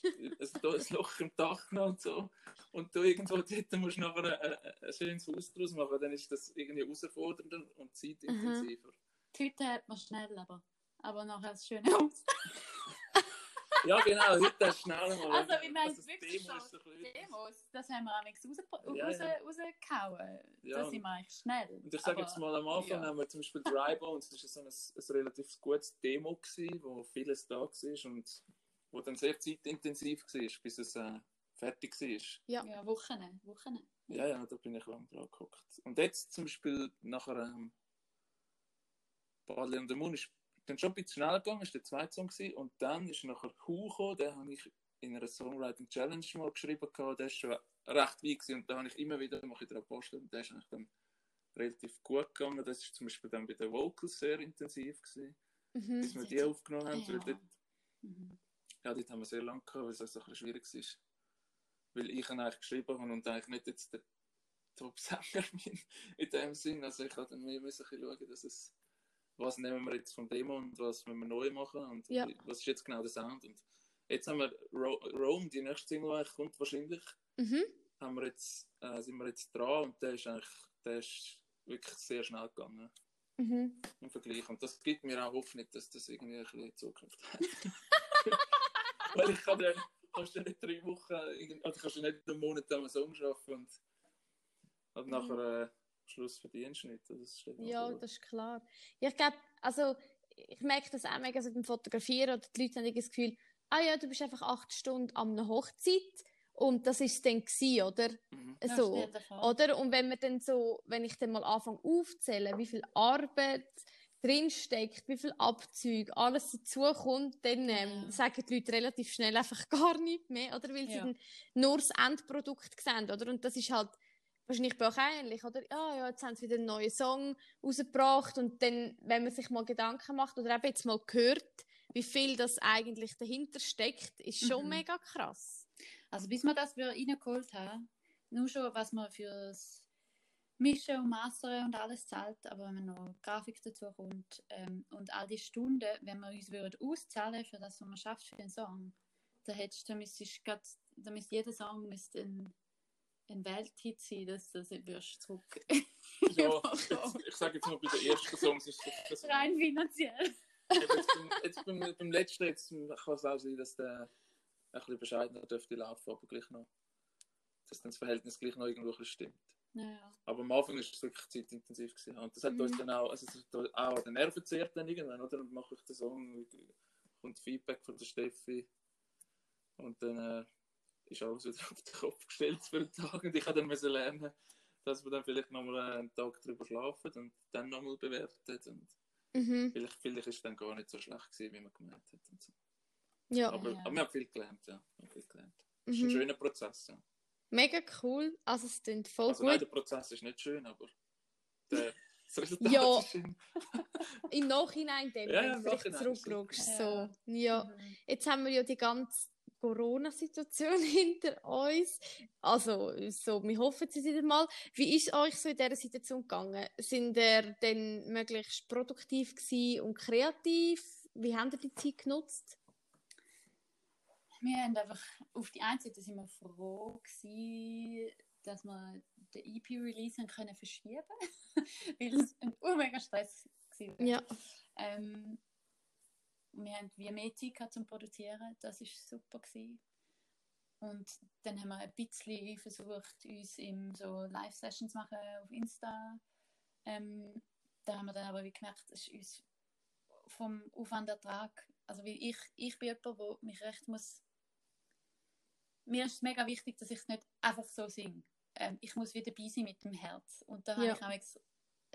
ein Loch im Dach noch und so und du irgendwo dort musst du noch ein, ein, schönes Haus draus machen, dann ist das irgendwie herausfordernder und zeitintensiver. Die Hütte hat man schnell, aber, aber nachher das schöne Haus. Ja, genau, heute du schnell mal. Also, ich meine, das wirklich Demo so ist Demos, das haben wir am raus, Ja, raus, ja. rausgehauen. Ja. Da sind wir eigentlich schnell. Und ich sage jetzt mal, am Anfang ja. haben wir zum Beispiel Dry Bones, das war so ein, ein relativ gutes Demo, gewesen, wo vieles da war und wo dann sehr zeitintensiv war, bis es äh, fertig war. Ja. Ja, Wochen, Wochen. Ja, ja, da bin ich lang dran geguckt. Und jetzt zum Beispiel nachher ähm, Badle und der Moon ist dann schon ein bisschen schneller gegangen, ist der zweite Song gewesen. Und dann ist nachher Hu gekommen, den habe ich in einer Songwriting Challenge mal geschrieben gehabt, der ist schon recht weit gewesen und da habe ich immer wieder mal dran gepostet und der ist eigentlich dann relativ gut gegangen. Das ist zum Beispiel dann bei den Vocals sehr intensiv gewesen, Mhm. bis wir die aufgenommen haben. Ja. Weil dort, Mhm. Ja, dort haben wir sehr lange gehabt, weil es also ein bisschen schwierig ist. Weil ich ihn eigentlich geschrieben habe und eigentlich nicht jetzt der Top-Sänger bin in dem Sinn. Also ich habe dann mehr müssen ein bisschen schauen, dass es, was nehmen wir jetzt vom Demo und was müssen wir neu machen und Ja. was ist jetzt genau der Sound. Und jetzt haben wir Ro Rome, die nächste Single eigentlich kommt wahrscheinlich, Mhm. haben wir jetzt, äh, sind wir jetzt dran und der ist eigentlich, der ist wirklich sehr schnell gegangen Mhm. im Vergleich. Und das gibt mir auch Hoffnung, dass das irgendwie ein bisschen Zukunft hat. Weil ich kann dann, kannst du nicht drei Wochen, oder kannst du nicht einen Monat an einem Song arbeiten und, und nachher äh, Schluss verdienst du nicht. Das Ja, das ist klar. Ja, ich glaube, also ich merke das auch mega so beim Fotografieren oder die Leute haben irgendwie das Gefühl, ah ja, du bist einfach acht Stunden an einer Hochzeit und das ist es dann gewesen, oder? Mhm. So. Oder? Und wenn man dann so, wenn ich dann mal anfange aufzählen, wie viel Arbeit drinsteckt, wie viel Abzüge, alles dazukommt, dann ähm, sagen die Leute relativ schnell einfach gar nichts mehr, oder? Weil sie Ja. dann nur das Endprodukt sehen, oder? Und das ist halt wahrscheinlich bei euch ähnlich, oder? Ja, ja, jetzt haben sie wieder einen neuen Song rausgebracht und dann, wenn man sich mal Gedanken macht oder eben jetzt mal hört, wie viel das eigentlich dahinter steckt, ist schon Mhm. mega krass. Also bis wir das wieder reingeholt haben, nur schon, was man fürs Mischen und Mastern und alles zahlt, aber wenn man noch Grafik dazu kommt ähm, und all die Stunden, wenn wir uns würden auszahlen für das, was man schafft für einen Song, da hättest du, da müsstest grad, da müsste jeder Song müsste ein, ein Welthit sein, dass du das wirst zurück. Ja, jetzt, ich sage jetzt mal, bei den ersten Songs ist das, das Rein finanziell. Jetzt, beim, jetzt beim, beim letzten jetzt kann es auch sein, dass der ein bisschen bescheidener dürfte laufen, aber gleich noch, dass dann das Verhältnis gleich noch irgendwo ein Naja. Aber am Anfang ist es wirklich zeitintensiv gewesen. Und das hat uns dann auch, also es hat auch an den Nerven zehrt dann irgendwann, oder? Dann mache ich den Song, kommt Feedback von der Steffi und dann äh, ist alles wieder auf den Kopf gestellt für den Tag und ich habe dann müssen lernen, dass wir dann vielleicht nochmal einen Tag drüber schlafen und dann nochmal bewerten und Mhm. Vielleicht, vielleicht ist es dann gar nicht so schlecht gewesen, wie man gemeint hat. Und so. Ja. Aber, Ja. aber wir haben viel gelernt, ja. Wir haben viel gelernt. Es ist ein Mhm. schöner Prozess, ja. Mega cool. Also es klingt voll Also nein, gut. der Prozess ist nicht schön, aber der, das Resultat Ja. ist schön. Im Nachhinein dann, Ja, wenn du vielleicht super. So. Ja. Mhm. Jetzt haben wir ja die ganze Corona-Situation hinter uns. Also, so, wir hoffen es wieder mal. Wie ist euch so in dieser Situation gegangen? Sind ihr dann möglichst produktiv und kreativ? Wie habt ihr die Zeit genutzt? Wir haben einfach, auf die einen Seite sind wir froh gewesen, dass wir den EP-Release können verschieben weil es ein mega Stress war. Ja. Ähm, wir haben wie mehr Zeit gehabt zum Produzieren, das war super. Gewesen. Und dann haben wir ein bisschen versucht, uns im so Live-Sessions zu machen auf Insta. Ähm, da haben wir dann aber wie gemerkt, es ist uns vom Aufwandertrag, also weil ich, ich bin jemand, der mich recht muss mir ist es mega wichtig, dass ich es nicht einfach so singe. Ähm, ich muss wieder dabei sein mit dem Herz. Und da Ja. habe ich auch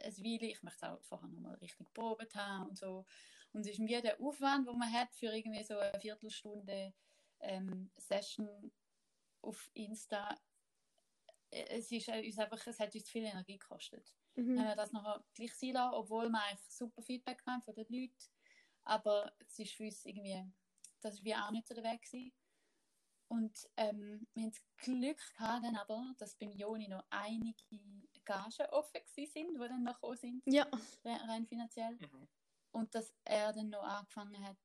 ein Weile, ich möchte auch vorher nochmal richtig probiert haben und so. Und es ist mir der Aufwand, den man hat für irgendwie so eine Viertelstunde ähm, Session auf Insta, äh, es ist äh, uns einfach, es hat uns viel Energie gekostet. Mhm. Haben wir das nachher gleich sein lassen, obwohl wir eigentlich super Feedback haben von den Leuten. Aber es ist für uns irgendwie, das wie auch nicht so der Weg gewesen. Und ähm, wir haben das Glück gehabt, dann aber, dass beim Joni noch einige Gagen offen gewesen sind, die dann noch gekommen sind, Ja. rein, rein finanziell. Mhm. Und dass er dann noch angefangen hat,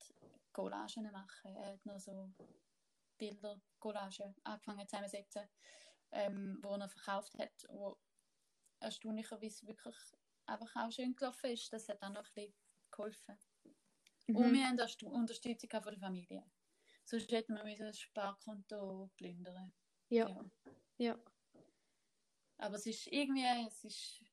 Collagen zu machen. Er hat noch so Bilder, Collagen angefangen zusammenzusetzen, ähm, wo er verkauft hat, wo erstaunlicherweise wirklich einfach auch schön gelaufen ist. Das hat auch noch ein bisschen geholfen. Und Mhm. wir haben Unterstützung von der Familie. Sonst hätten wir müssen das Sparkonto plündern. Ja. Ja. Ja. Aber es ist irgendwie, es ist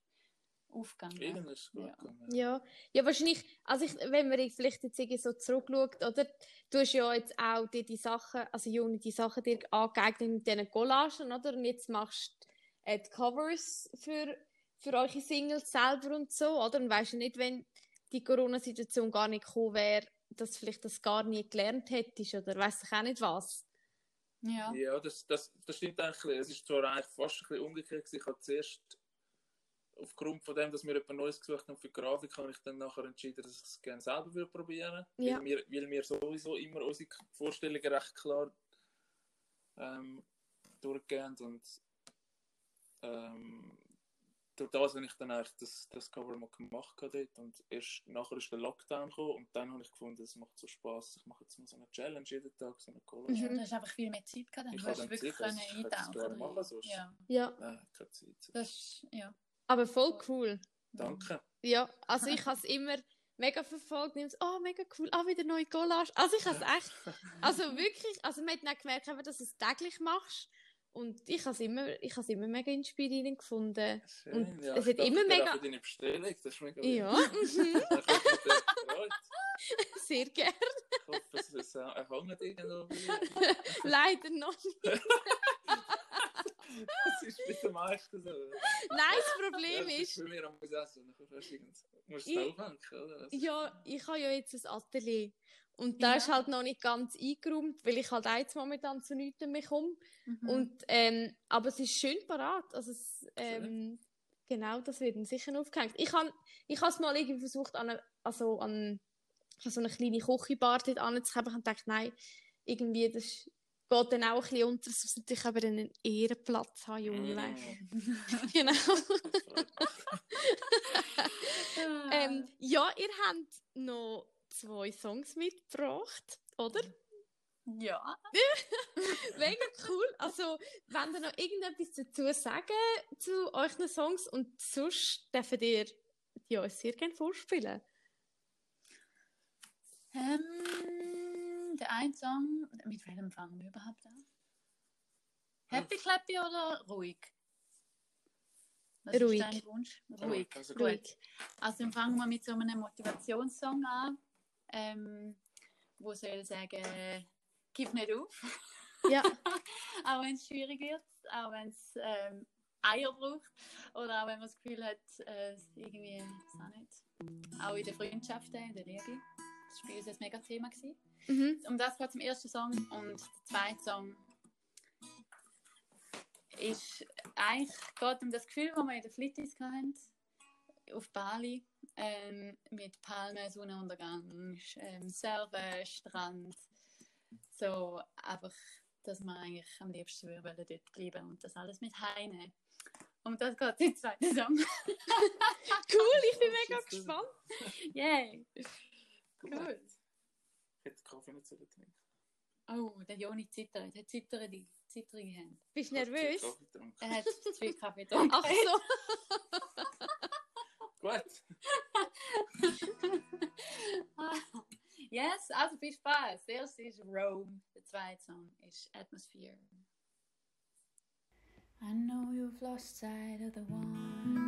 aufgegangen. Irgendwas ist gut Ja. gegangen. Ja, ja wahrscheinlich, also ich, wenn man vielleicht jetzt irgendwie so zurückschaut, oder, du hast ja jetzt auch dir die Sachen, also Juni, die Sachen dir angeeignet mit diesen Collagen, oder, und jetzt machst du äh, die Covers für, für eure Singles selber und so, oder, und weisst du nicht, wenn die Corona-Situation gar nicht gekommen wäre, dass du vielleicht das gar nie gelernt hättest, oder weiss ich auch nicht was. Ja. Ja, das, das, das stimmt eigentlich. Es ist zwar eigentlich fast ein bisschen umgekehrt. Ich habe zuerst, aufgrund von dem, dass wir etwas Neues gesucht haben für Grafik, habe ich dann nachher entschieden, dass ich es gerne selber würde probieren Ja. weil, wir, weil wir sowieso immer unsere Vorstellungen recht klar ähm, durchgehen und ähm, durch das habe ich dann eigentlich das, das Cover mal gemacht dort und erst nachher ist der Lockdown gekommen und dann habe ich gefunden, es macht so Spaß. Ich mache jetzt mal so eine Challenge jeden Tag, so eine Collage. Mhm. Du hast einfach viel mehr Zeit gehabt, dann Ich du habe hast dann wirklich Zeit, also können ich hätte es eintauchen. gerne machen, sonst- Ja, Ja, Nein, keine Zeit. das ist, ja. aber voll cool. Danke. Ja, also ich habe es immer mega verfolgt. Nimm's, oh, mega cool, ah, wieder neue Collage. Also ich habe es echt, also wirklich, also man hat dann gemerkt, dass du es täglich machst. Und ich habe es immer, ich habe immer mega inspirierend gefunden. Schön, Und ja. es ich hat immer auch mega- für deine Bestellung, das ist mega Ja, mhm, Ich sehr gerne. Ich hoffe, es ist erfangen irgendwo. Leider noch nicht. Das ist mit den meisten so. Nein, das Ja, Problem das ist, bei mir am Essen. Dann musst du Ich- es aufhängen, oder? Ja, ich habe ja jetzt ein Atelier. Und da Ja. ist halt noch nicht ganz eingeräumt, weil ich halt jetzt momentan zu nichts mehr komme. Mhm. Und, ähm, aber es ist schön parat. Also es, ähm, genau, das wird dann sicher aufgehängt. Ich habe ich es mal irgendwie versucht, an, eine, also an ich so eine kleine Küchenbar dort anzuhaben. Ich habe gedacht, nein, irgendwie, das ist- geht dann auch ein bisschen unter. Es muss natürlich aber einen Ehrenplatz haben, Junge, Mm. Genau. ähm, ja, ihr habt noch zwei Songs mitgebracht, oder? ja. Mega cool. Also, wenn ihr noch irgendetwas dazu sagen zu euren Songs und sonst dürft ihr die uns sehr gerne vorspielen. Ähm, der ein Song, mit welchem fangen wir überhaupt an? Happy Clappy oder ruhig? Was Ruhig. ist dein Wunsch? Ruhig. Also Gut. Ruhig. Also dann fangen wir mit so einem Motivationssong an, ähm, wo soll sagen, gib nicht auf, Ja, auch wenn es schwierig wird, auch wenn es ähm, Eier braucht. Oder auch wenn man das Gefühl hat, äh, irgendwie, weiß auch nicht, auch in den Freundschaften, in der Liebe. Das war bei uns ein mega Thema. Gewesen. Mhm. Um das geht es im ersten Song. Und der zweite Song ist eigentlich geht um das Gefühl, das wir in der Flittis hatten, auf Bali, ähm, mit Palmen, Sonnenuntergang, ähm, Surfen, Strand. So einfach, dass wir eigentlich am liebsten würden dort bleiben und das alles mit heimnehmen. Und das geht im zweiten Song. Cool, ich bin mega gespannt. Yay! Gut. Gut. Ich hätte Kaffee nicht sollen trinken. Oh, der Joni zittert. Er hat zitternde, zitterige Hände. Bist du nervös? Er hat zu viel Kaffee getrunken. Ach so. Gut. yes, also viel Spaß. Der erste ist Rome, der zweite Song ist Atmosphere. I know you've lost sight of the wonder,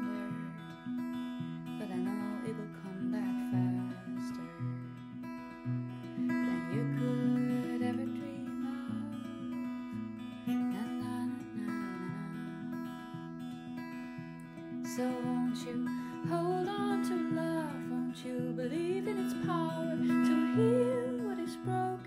So won't you hold on to love? Won't you believe in its power to heal what is broken?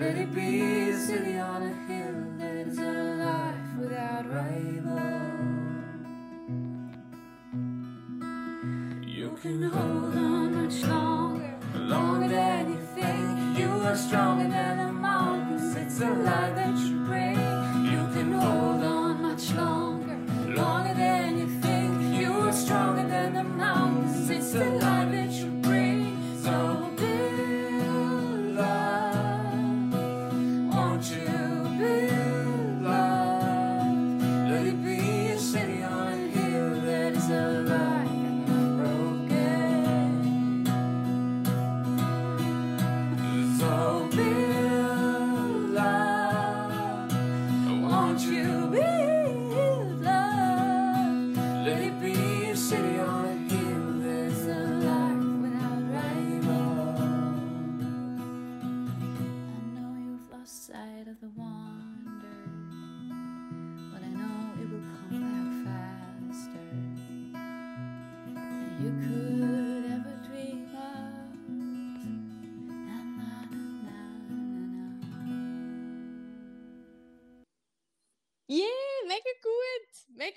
Let it be a city on a hill that is a life without rival. You can hold on much longer, longer than you think. You are stronger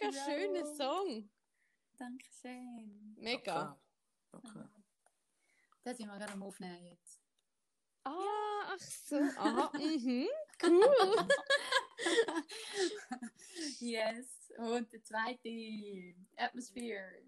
Mega Ja. schöner Song. Dankeschön. Mega. Danke. Das sind wir gerade am Aufnehmen jetzt. Ah, ach so. Aha, mhm. Cool. yes. Und der zweite, Atmosphere.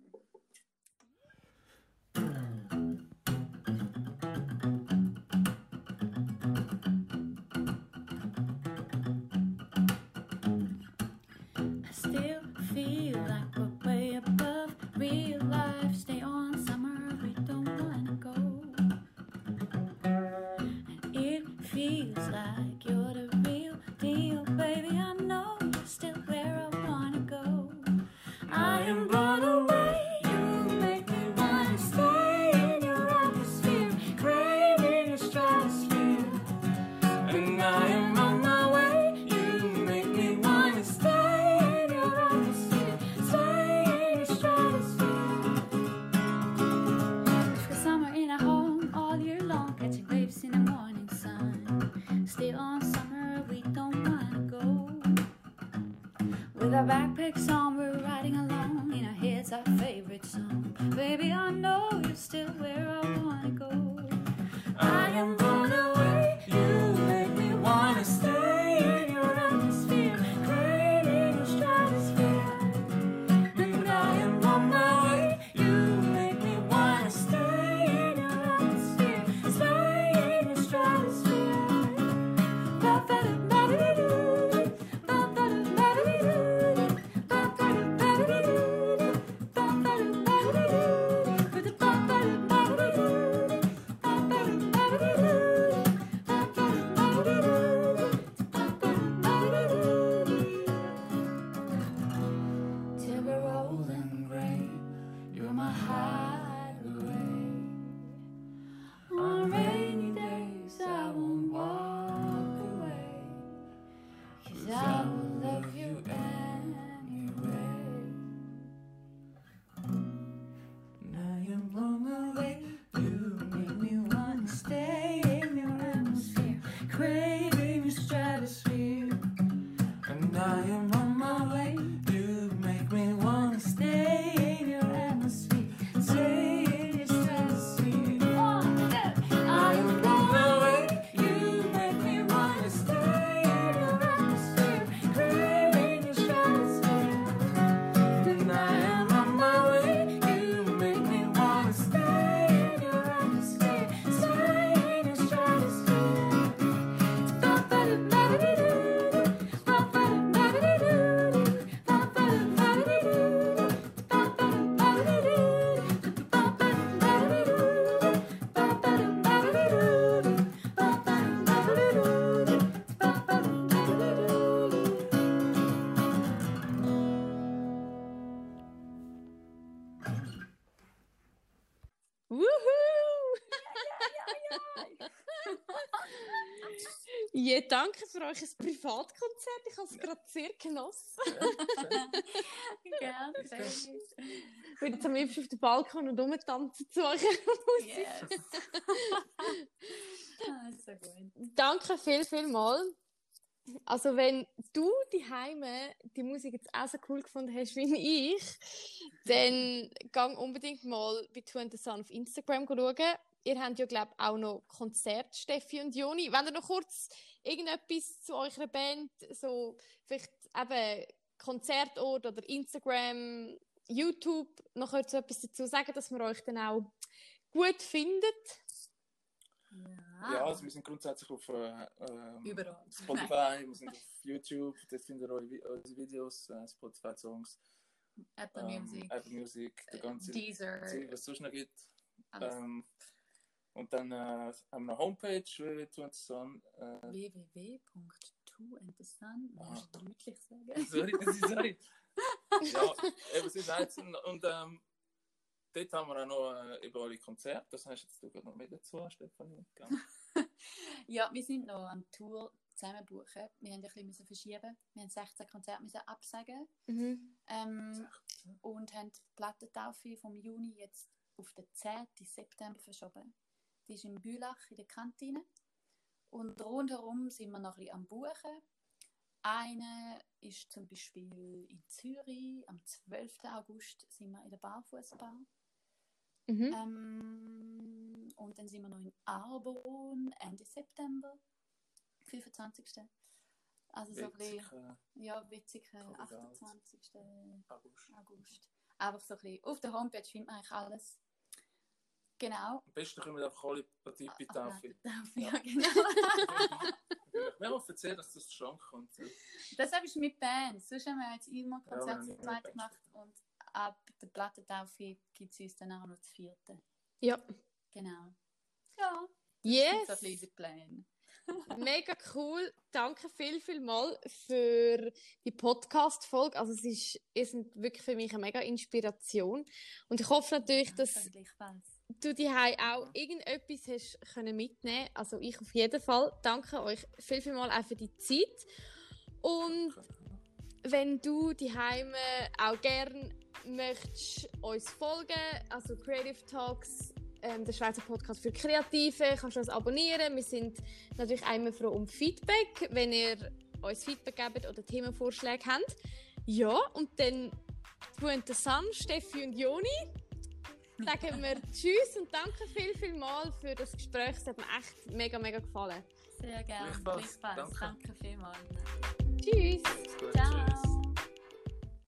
Ja, danke für euch ein Privatkonzert. Ich habe es gerade sehr genossen. Gerne. Ich bin jetzt am liebsten auf dem Balkon und rumtanzen zu euch. Yes. ah, so gut. Danke viel, viel mal. Also wenn du die Heime die Musik jetzt auch so cool gefunden hast wie ich, dann gang unbedingt mal bei Two and the Sun auf Instagram schauen. Ihr habt ja, glaube ich, auch noch Konzert, Steffi und Joni. Wenn ihr noch kurz irgendetwas zu eurer Band, so vielleicht eben Konzertort oder Instagram, YouTube, noch kurz etwas dazu sagen, dass man euch dann auch gut findet. Ja, also wir sind grundsätzlich auf äh, ähm, Überall. Spotify, wir sind auf YouTube, dort findet ihr eure Vi- unsere Videos, äh, Spotify-Songs, Apple ähm, Music, Apple Music, der ganze Deezer, Zeug, was es sonst noch gibt. alles. Ähm, und dann äh, haben wir eine Homepage, www.tuandsun. Äh, www.twoandthesun, Ah. musst du deutlich sagen. sorry, das ist sorry. ja, eben, es ist eins. Und ähm, dort haben wir auch noch äh, über alle Konzerte. Das heißt jetzt du gerade noch mehr dazu, Stefanie. Ja, wir sind noch an Tour zusammen buchen. Wir haben ein bisschen müssen verschieben. Wir haben 16 Konzerte müssen absagen Mhm. ähm, und haben die Plattentaufe vom Juni jetzt auf den 10. September verschoben. Die ist in Bülach in der Kantine. Und rundherum sind wir noch ein bisschen am Buchen. Eine ist zum Beispiel in Zürich. Am 12. August sind wir in der Barfußbar. Mhm. Ähm, und dann sind wir noch in Arbon Ende September, 25. Also so ein bisschen, ja, witzig, äh, Cool, 28. August. August. Einfach so ein bisschen, auf der Homepage findet man eigentlich alles. Genau. Am besten können wir einfach alle Partie Ach, Taufe. Taufe, Ja, genau. Wir haben erzählt, dass das zustande kommt. Ja. das ist mit Band. Sonst haben wir jetzt immer Ja, zu immer zweit Band. gemacht und ab der Plattentaufe gibt es uns dann auch noch das vierte. Ja. Genau. Ja, Yes. das ist der Plan. Mega cool. Danke viel, viel mal für die Podcast-Folge. Also es ist, ihr sind wirklich für mich eine mega Inspiration. Und ich hoffe natürlich, dass Danke gleichfalls. Du die auch irgendetwas hast können mitnehmen. Also ich auf jeden Fall. Danke euch viel, viel mal auch für die Zeit. Und wenn du die Heime auch gern möchtest uns folgen, also Creative Talks, ähm, der Schweizer Podcast für Kreative, kannst du uns abonnieren. Wir sind natürlich einmal froh um Feedback, wenn ihr uns Feedback gebt oder Themenvorschläge habt. Ja, und dann Puente San, Steffi und Joni sagen wir Tschüss und danke viel, viel mal für das Gespräch. Es hat mir echt mega, mega gefallen. Sehr gerne. Gleichfalls. Danke. Danke vielmals. Tschüss! Gut, Ciao. tschüss.